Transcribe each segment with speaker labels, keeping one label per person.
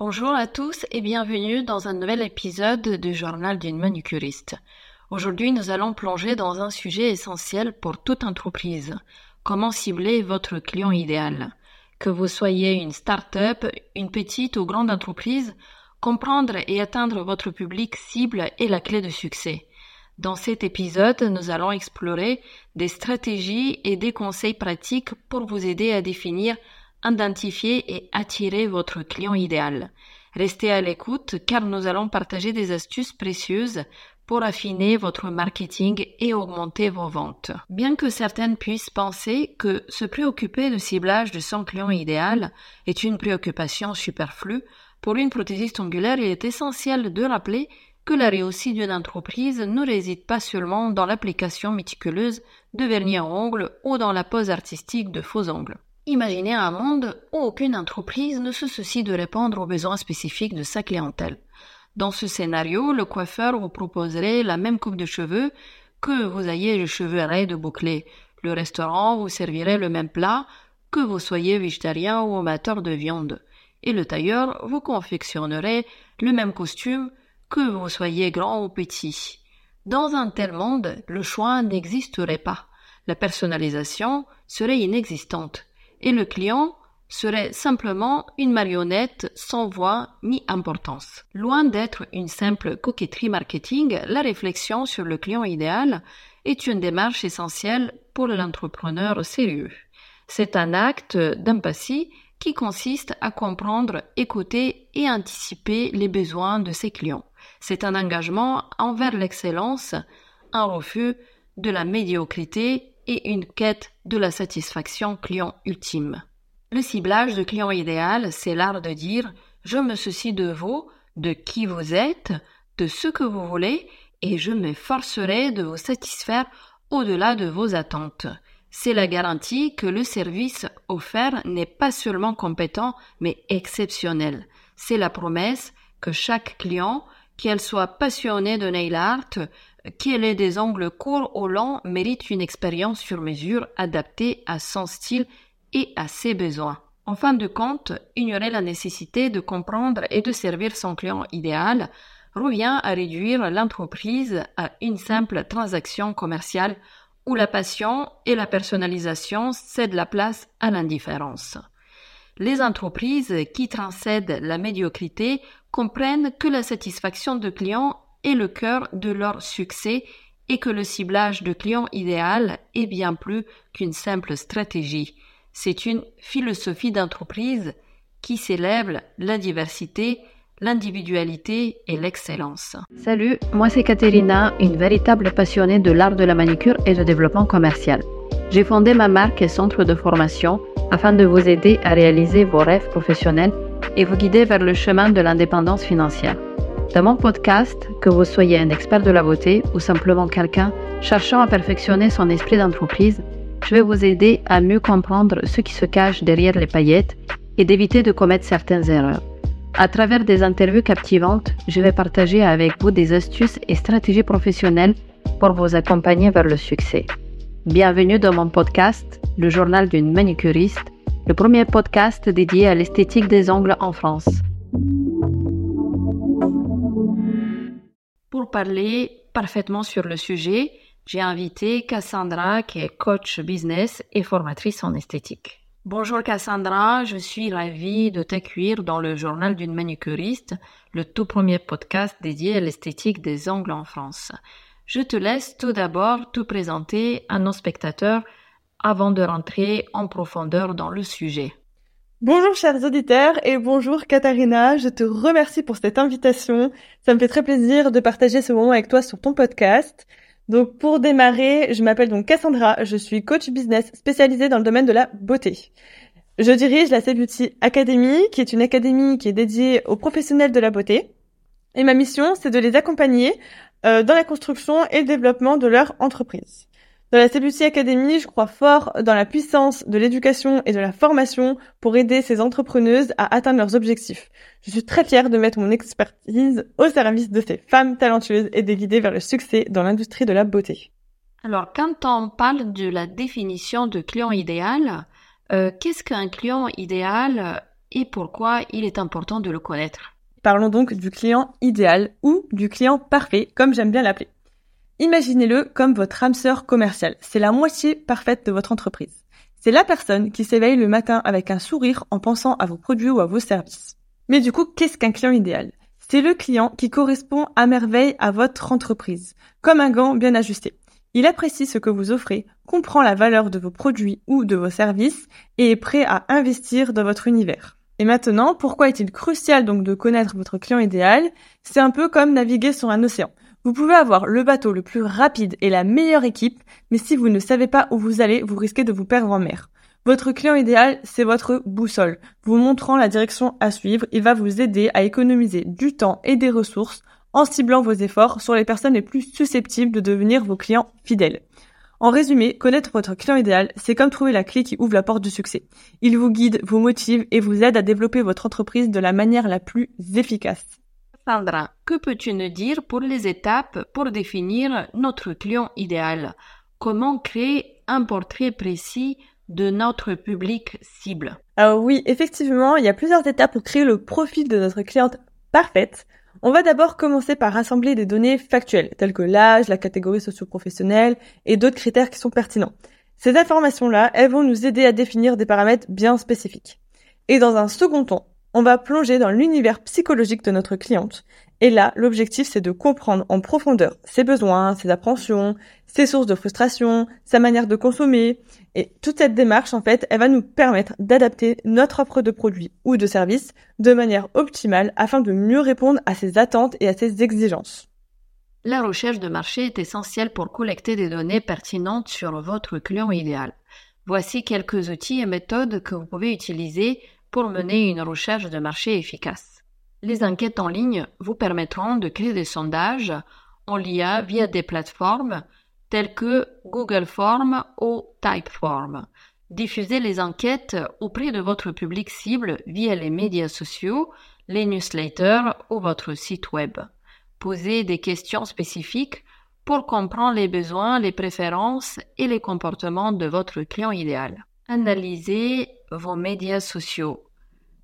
Speaker 1: Bonjour à tous et bienvenue dans un nouvel épisode du journal d'une manucuriste. Aujourd'hui, nous allons plonger dans un sujet essentiel pour toute entreprise. Comment cibler votre client idéal? Que vous soyez une start-up, une petite ou grande entreprise, comprendre et atteindre votre public cible est la clé de succès. Dans cet épisode, nous allons explorer des stratégies et des conseils pratiques pour vous aider à définir identifier et attirer votre client idéal. Restez à l'écoute car nous allons partager des astuces précieuses pour affiner votre marketing et augmenter vos ventes. Bien que certaines puissent penser que se préoccuper du ciblage de son client idéal est une préoccupation superflue, pour une prothésiste ongulaire, il est essentiel de rappeler que la réussite d'une entreprise ne réside pas seulement dans l'application méticuleuse de vernis à ongles ou dans la pose artistique de faux ongles. Imaginez un monde où aucune entreprise ne se soucie de répondre aux besoins spécifiques de sa clientèle. Dans ce scénario, le coiffeur vous proposerait la même coupe de cheveux que vous ayez les cheveux raides bouclés. Le restaurant vous servirait le même plat que vous soyez végétarien ou amateur de viande. Et le tailleur vous confectionnerait le même costume que vous soyez grand ou petit. Dans un tel monde, le choix n'existerait pas. La personnalisation serait inexistante et le client serait simplement une marionnette sans voix ni importance. Loin d'être une simple coquetterie marketing, la réflexion sur le client idéal est une démarche essentielle pour l'entrepreneur sérieux. C'est un acte d'empathie qui consiste à comprendre, écouter et anticiper les besoins de ses clients. C'est un engagement envers l'excellence, un refus de la médiocrité et une quête de la satisfaction client ultime. Le ciblage de client idéal, c'est l'art de dire je me soucie de vous, de qui vous êtes, de ce que vous voulez, et je m'efforcerai de vous satisfaire au-delà de vos attentes. C'est la garantie que le service offert n'est pas seulement compétent, mais exceptionnel. C'est la promesse que chaque client, qu'elle soit passionné de nail art, qu'elle ait des ongles courts ou longs mérite une expérience sur mesure adaptée à son style et à ses besoins. En fin de compte, ignorer la nécessité de comprendre et de servir son client idéal revient à réduire l'entreprise à une simple transaction commerciale où la passion et la personnalisation cèdent la place à l'indifférence. Les entreprises qui transcèdent la médiocrité comprennent que la satisfaction de clients est le cœur de leur succès et que le ciblage de client idéal est bien plus qu'une simple stratégie. C'est une philosophie d'entreprise qui célèbre la diversité, l'individualité et l'excellence.
Speaker 2: Salut, moi c'est Katerina, une véritable passionnée de l'art de la manicure et de développement commercial. J'ai fondé ma marque et centre de formation afin de vous aider à réaliser vos rêves professionnels et vous guider vers le chemin de l'indépendance financière. Dans mon podcast, que vous soyez un expert de la beauté ou simplement quelqu'un cherchant à perfectionner son esprit d'entreprise, je vais vous aider à mieux comprendre ce qui se cache derrière les paillettes et d'éviter de commettre certaines erreurs. À travers des interviews captivantes, je vais partager avec vous des astuces et stratégies professionnelles pour vous accompagner vers le succès. Bienvenue dans mon podcast, le journal d'une manicuriste, le premier podcast dédié à l'esthétique des ongles en France.
Speaker 1: Pour parler parfaitement sur le sujet, j'ai invité Cassandra qui est coach business et formatrice en esthétique. Bonjour Cassandra, je suis ravie de t'accueillir dans le journal d'une manucuriste, le tout premier podcast dédié à l'esthétique des ongles en France. Je te laisse tout d'abord te présenter à nos spectateurs avant de rentrer en profondeur dans le sujet.
Speaker 3: Bonjour chers auditeurs et bonjour Katharina, je te remercie pour cette invitation. Ça me fait très plaisir de partager ce moment avec toi sur ton podcast. Donc pour démarrer, je m'appelle donc Cassandra, je suis coach business spécialisée dans le domaine de la beauté. Je dirige la Beauty Academy, qui est une académie qui est dédiée aux professionnels de la beauté. Et ma mission, c'est de les accompagner euh, dans la construction et le développement de leur entreprise. Dans la CBC Academy, je crois fort dans la puissance de l'éducation et de la formation pour aider ces entrepreneuses à atteindre leurs objectifs. Je suis très fière de mettre mon expertise au service de ces femmes talentueuses et de les guider vers le succès dans l'industrie de la beauté.
Speaker 1: Alors, quand on parle de la définition de client idéal, euh, qu'est-ce qu'un client idéal et pourquoi il est important de le connaître?
Speaker 3: Parlons donc du client idéal ou du client parfait, comme j'aime bien l'appeler. Imaginez-le comme votre âme sœur commercial. C'est la moitié parfaite de votre entreprise. C'est la personne qui s'éveille le matin avec un sourire en pensant à vos produits ou à vos services. Mais du coup, qu'est-ce qu'un client idéal? C'est le client qui correspond à merveille à votre entreprise, comme un gant bien ajusté. Il apprécie ce que vous offrez, comprend la valeur de vos produits ou de vos services et est prêt à investir dans votre univers. Et maintenant, pourquoi est-il crucial donc de connaître votre client idéal? C'est un peu comme naviguer sur un océan. Vous pouvez avoir le bateau le plus rapide et la meilleure équipe, mais si vous ne savez pas où vous allez, vous risquez de vous perdre en mer. Votre client idéal, c'est votre boussole. Vous montrant la direction à suivre, il va vous aider à économiser du temps et des ressources en ciblant vos efforts sur les personnes les plus susceptibles de devenir vos clients fidèles. En résumé, connaître votre client idéal, c'est comme trouver la clé qui ouvre la porte du succès. Il vous guide, vous motive et vous aide à développer votre entreprise de la manière la plus efficace.
Speaker 1: Sandra, que peux-tu nous dire pour les étapes pour définir notre client idéal? Comment créer un portrait précis de notre public cible?
Speaker 3: Alors oui, effectivement, il y a plusieurs étapes pour créer le profil de notre cliente parfaite. On va d'abord commencer par rassembler des données factuelles, telles que l'âge, la catégorie socio-professionnelle et d'autres critères qui sont pertinents. Ces informations-là, elles vont nous aider à définir des paramètres bien spécifiques. Et dans un second temps, on va plonger dans l'univers psychologique de notre cliente. Et là, l'objectif, c'est de comprendre en profondeur ses besoins, ses appréhensions, ses sources de frustration, sa manière de consommer. Et toute cette démarche, en fait, elle va nous permettre d'adapter notre offre de produits ou de services de manière optimale afin de mieux répondre à ses attentes et à ses exigences.
Speaker 1: La recherche de marché est essentielle pour collecter des données pertinentes sur votre client idéal. Voici quelques outils et méthodes que vous pouvez utiliser pour mener une recherche de marché efficace. Les enquêtes en ligne vous permettront de créer des sondages en lien via des plateformes telles que Google Forms ou Typeform. Diffusez les enquêtes auprès de votre public cible via les médias sociaux, les newsletters ou votre site web. Posez des questions spécifiques pour comprendre les besoins, les préférences et les comportements de votre client idéal. Analysez vos médias sociaux.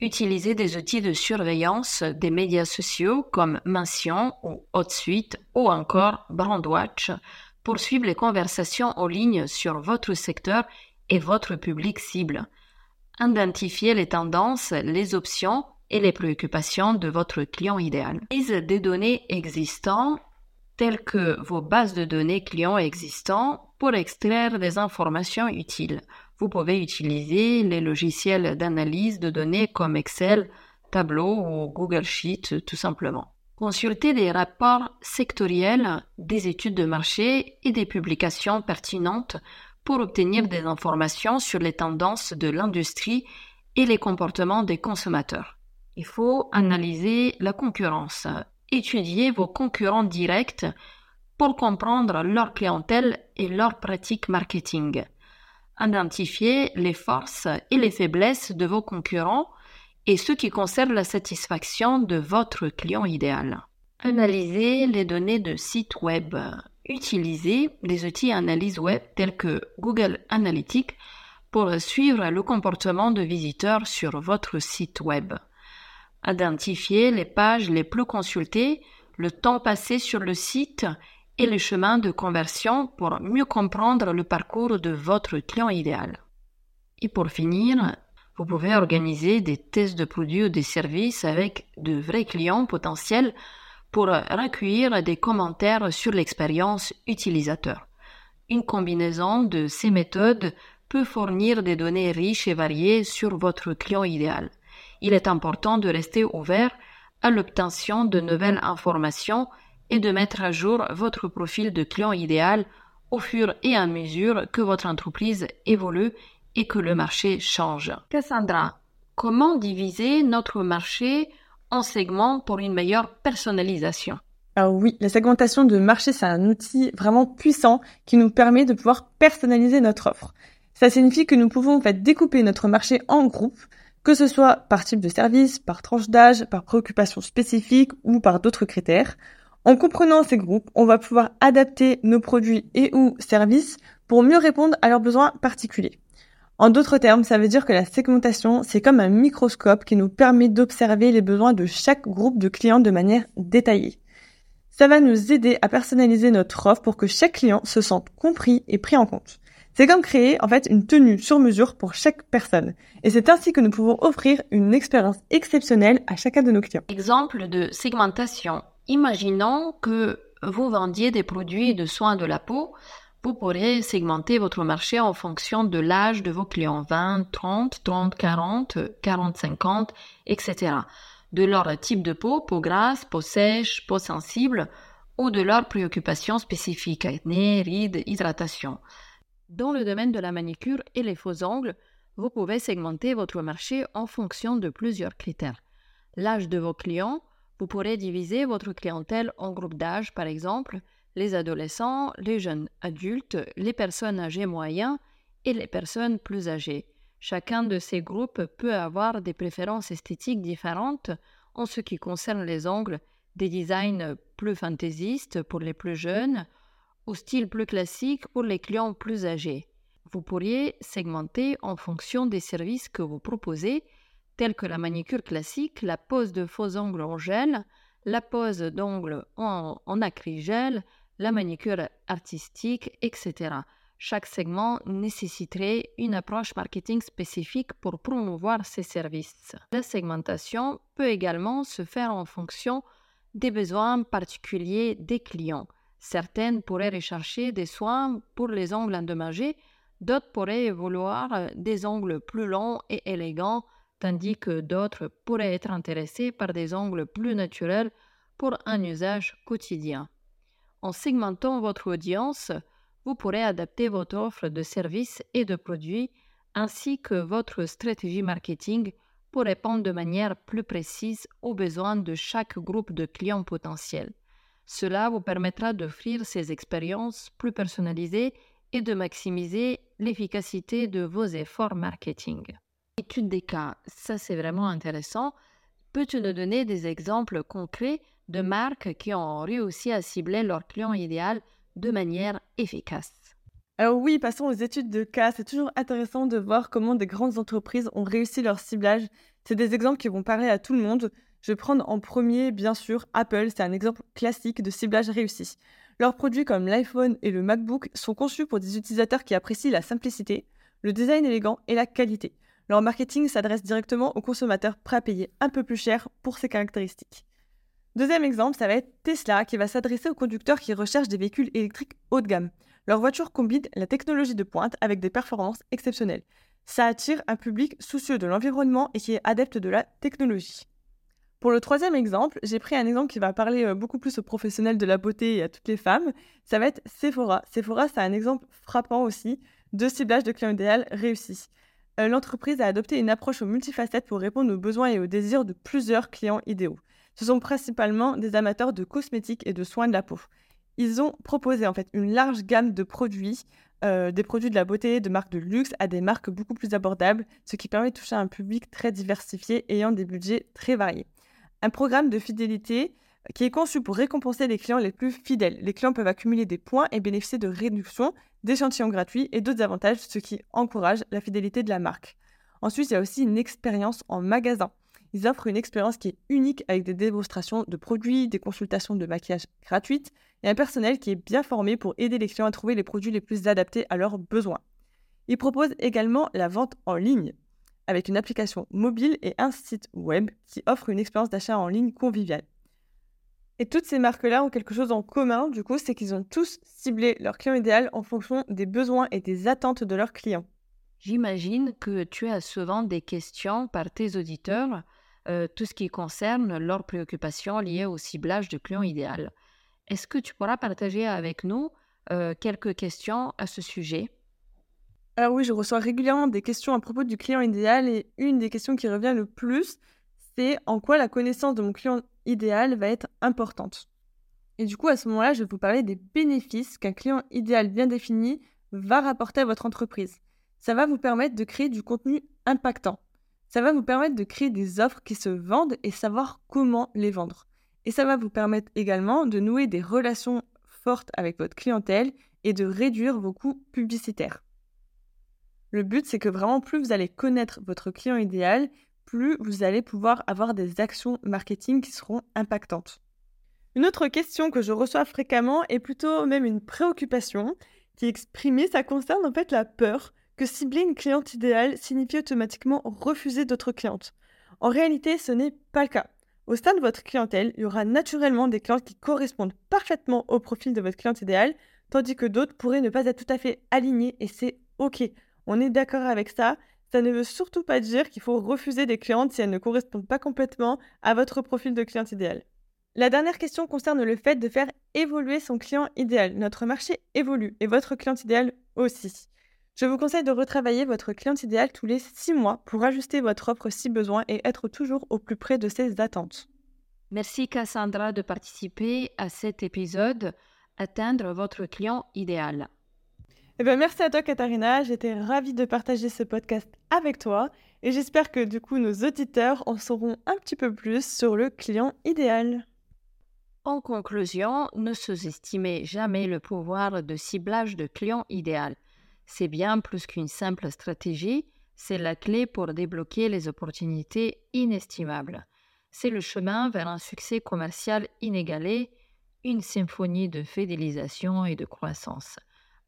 Speaker 1: Utilisez des outils de surveillance des médias sociaux comme Mention ou HotSuite ou encore Brandwatch pour suivre les conversations en ligne sur votre secteur et votre public cible. Identifiez les tendances, les options et les préoccupations de votre client idéal. Utilisez des données existantes telles que vos bases de données clients existants pour extraire des informations utiles. Vous pouvez utiliser les logiciels d'analyse de données comme Excel, Tableau ou Google Sheet tout simplement. Consultez des rapports sectoriels, des études de marché et des publications pertinentes pour obtenir des informations sur les tendances de l'industrie et les comportements des consommateurs. Il faut analyser la concurrence, étudier vos concurrents directs pour comprendre leur clientèle et leurs pratiques marketing. Identifier les forces et les faiblesses de vos concurrents et ce qui concerne la satisfaction de votre client idéal. Analysez les données de sites web. Utilisez les outils d'analyse web tels que Google Analytics pour suivre le comportement de visiteurs sur votre site web. Identifiez les pages les plus consultées, le temps passé sur le site et le chemin de conversion pour mieux comprendre le parcours de votre client idéal. Et pour finir, vous pouvez organiser des tests de produits ou des services avec de vrais clients potentiels pour recueillir des commentaires sur l'expérience utilisateur. Une combinaison de ces méthodes peut fournir des données riches et variées sur votre client idéal. Il est important de rester ouvert à l'obtention de nouvelles informations et de mettre à jour votre profil de client idéal au fur et à mesure que votre entreprise évolue et que le marché change. Cassandra, comment diviser notre marché en segments pour une meilleure personnalisation?
Speaker 3: Alors oui, la segmentation de marché, c'est un outil vraiment puissant qui nous permet de pouvoir personnaliser notre offre. Ça signifie que nous pouvons en fait découper notre marché en groupes, que ce soit par type de service, par tranche d'âge, par préoccupation spécifique ou par d'autres critères. En comprenant ces groupes, on va pouvoir adapter nos produits et ou services pour mieux répondre à leurs besoins particuliers. En d'autres termes, ça veut dire que la segmentation, c'est comme un microscope qui nous permet d'observer les besoins de chaque groupe de clients de manière détaillée. Ça va nous aider à personnaliser notre offre pour que chaque client se sente compris et pris en compte. C'est comme créer en fait une tenue sur mesure pour chaque personne. Et c'est ainsi que nous pouvons offrir une expérience exceptionnelle à chacun de nos clients.
Speaker 1: Exemple de segmentation. Imaginons que vous vendiez des produits de soins de la peau. Vous pourrez segmenter votre marché en fonction de l'âge de vos clients 20, 30, 30, 40, 40, 50, etc. De leur type de peau, peau grasse, peau sèche, peau sensible, ou de leurs préoccupations spécifiques, acné, rides, hydratation. Dans le domaine de la manicure et les faux ongles, vous pouvez segmenter votre marché en fonction de plusieurs critères. L'âge de vos clients, vous pourrez diviser votre clientèle en groupes d'âge, par exemple, les adolescents, les jeunes adultes, les personnes âgées moyennes et les personnes plus âgées. Chacun de ces groupes peut avoir des préférences esthétiques différentes en ce qui concerne les ongles, des designs plus fantaisistes pour les plus jeunes, au style plus classique pour les clients plus âgés. Vous pourriez segmenter en fonction des services que vous proposez, tels que la manicure classique, la pose de faux ongles en gel, la pose d'ongles en, acrygel, la manicure artistique, etc. Chaque segment nécessiterait une approche marketing spécifique pour promouvoir ces services. La segmentation peut également se faire en fonction des besoins particuliers des clients. Certaines pourraient rechercher des soins pour les ongles endommagés, d'autres pourraient vouloir des ongles plus longs et élégants, tandis que d'autres pourraient être intéressés par des ongles plus naturels pour un usage quotidien. En segmentant votre audience, vous pourrez adapter votre offre de services et de produits ainsi que votre stratégie marketing pour répondre de manière plus précise aux besoins de chaque groupe de clients potentiels. Cela vous permettra d'offrir ces expériences plus personnalisées et de maximiser l'efficacité de vos efforts marketing. Étude des cas, ça c'est vraiment intéressant. Peux-tu nous donner des exemples concrets de marques qui ont réussi à cibler leur client idéal de manière efficace?
Speaker 3: Alors oui, passons aux études de cas. C'est toujours intéressant de voir comment des grandes entreprises ont réussi leur ciblage. C'est des exemples qui vont parler à tout le monde. Je vais prendre en premier, bien sûr, Apple, c'est un exemple classique de ciblage réussi. Leurs produits comme l'iPhone et le MacBook sont conçus pour des utilisateurs qui apprécient la simplicité, le design élégant et la qualité. Leur marketing s'adresse directement aux consommateurs prêts à payer un peu plus cher pour ces caractéristiques. Deuxième exemple, ça va être Tesla qui va s'adresser aux conducteurs qui recherchent des véhicules électriques haut de gamme. Leur voiture combine la technologie de pointe avec des performances exceptionnelles. Ça attire un public soucieux de l'environnement et qui est adepte de la technologie. Pour le troisième exemple, j'ai pris un exemple qui va parler euh, beaucoup plus aux professionnels de la beauté et à toutes les femmes. Ça va être Sephora. Sephora, c'est un exemple frappant aussi de ciblage de client idéal réussi. Euh, l'entreprise a adopté une approche aux multifacettes pour répondre aux besoins et aux désirs de plusieurs clients idéaux. Ce sont principalement des amateurs de cosmétiques et de soins de la peau. Ils ont proposé en fait une large gamme de produits, euh, des produits de la beauté, de marques de luxe à des marques beaucoup plus abordables, ce qui permet de toucher un public très diversifié ayant des budgets très variés un programme de fidélité qui est conçu pour récompenser les clients les plus fidèles. Les clients peuvent accumuler des points et bénéficier de réductions, d'échantillons gratuits et d'autres avantages, ce qui encourage la fidélité de la marque. Ensuite, il y a aussi une expérience en magasin. Ils offrent une expérience qui est unique avec des démonstrations de produits, des consultations de maquillage gratuites et un personnel qui est bien formé pour aider les clients à trouver les produits les plus adaptés à leurs besoins. Ils proposent également la vente en ligne avec une application mobile et un site web qui offre une expérience d'achat en ligne conviviale. Et toutes ces marques-là ont quelque chose en commun, du coup, c'est qu'ils ont tous ciblé leur client idéal en fonction des besoins et des attentes de leurs clients.
Speaker 1: J'imagine que tu as souvent des questions par tes auditeurs, euh, tout ce qui concerne leurs préoccupations liées au ciblage de client idéal. Est-ce que tu pourras partager avec nous euh, quelques questions à ce sujet?
Speaker 3: Alors oui, je reçois régulièrement des questions à propos du client idéal et une des questions qui revient le plus, c'est en quoi la connaissance de mon client idéal va être importante. Et du coup, à ce moment-là, je vais vous parler des bénéfices qu'un client idéal bien défini va rapporter à votre entreprise. Ça va vous permettre de créer du contenu impactant. Ça va vous permettre de créer des offres qui se vendent et savoir comment les vendre. Et ça va vous permettre également de nouer des relations fortes avec votre clientèle et de réduire vos coûts publicitaires. Le but, c'est que vraiment, plus vous allez connaître votre client idéal, plus vous allez pouvoir avoir des actions marketing qui seront impactantes. Une autre question que je reçois fréquemment est plutôt même une préoccupation qui est exprimée, ça concerne en fait la peur que cibler une cliente idéale signifie automatiquement refuser d'autres clientes. En réalité, ce n'est pas le cas. Au sein de votre clientèle, il y aura naturellement des clientes qui correspondent parfaitement au profil de votre cliente idéale, tandis que d'autres pourraient ne pas être tout à fait alignées et c'est OK. On est d'accord avec ça. Ça ne veut surtout pas dire qu'il faut refuser des clientes si elles ne correspondent pas complètement à votre profil de cliente idéale. La dernière question concerne le fait de faire évoluer son client idéal. Notre marché évolue et votre cliente idéal aussi. Je vous conseille de retravailler votre cliente idéal tous les six mois pour ajuster votre offre si besoin et être toujours au plus près de ses attentes.
Speaker 1: Merci Cassandra de participer à cet épisode Atteindre votre client idéal.
Speaker 3: Eh ben, merci à toi Katharina, j'étais ravie de partager ce podcast avec toi et j'espère que du coup nos auditeurs en sauront un petit peu plus sur le client idéal.
Speaker 1: En conclusion, ne sous-estimez jamais le pouvoir de ciblage de client idéal. C'est bien plus qu'une simple stratégie, c'est la clé pour débloquer les opportunités inestimables. C'est le chemin vers un succès commercial inégalé, une symphonie de fidélisation et de croissance.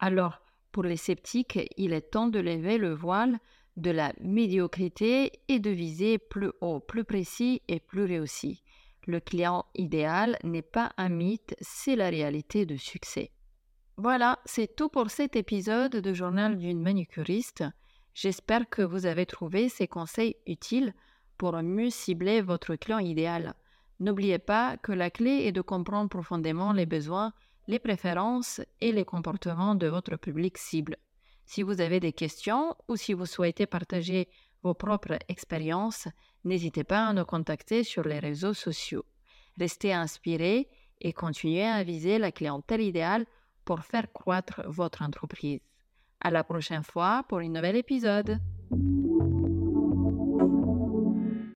Speaker 1: Alors, pour les sceptiques, il est temps de lever le voile de la médiocrité et de viser plus haut, plus précis et plus réussi. Le client idéal n'est pas un mythe, c'est la réalité de succès. Voilà, c'est tout pour cet épisode de Journal d'une manucuriste. J'espère que vous avez trouvé ces conseils utiles pour mieux cibler votre client idéal. N'oubliez pas que la clé est de comprendre profondément les besoins, les préférences et les comportements de votre public cible. Si vous avez des questions ou si vous souhaitez partager vos propres expériences, n'hésitez pas à nous contacter sur les réseaux sociaux. Restez inspirés et continuez à viser la clientèle idéale pour faire croître votre entreprise. À la prochaine fois pour un nouvel épisode.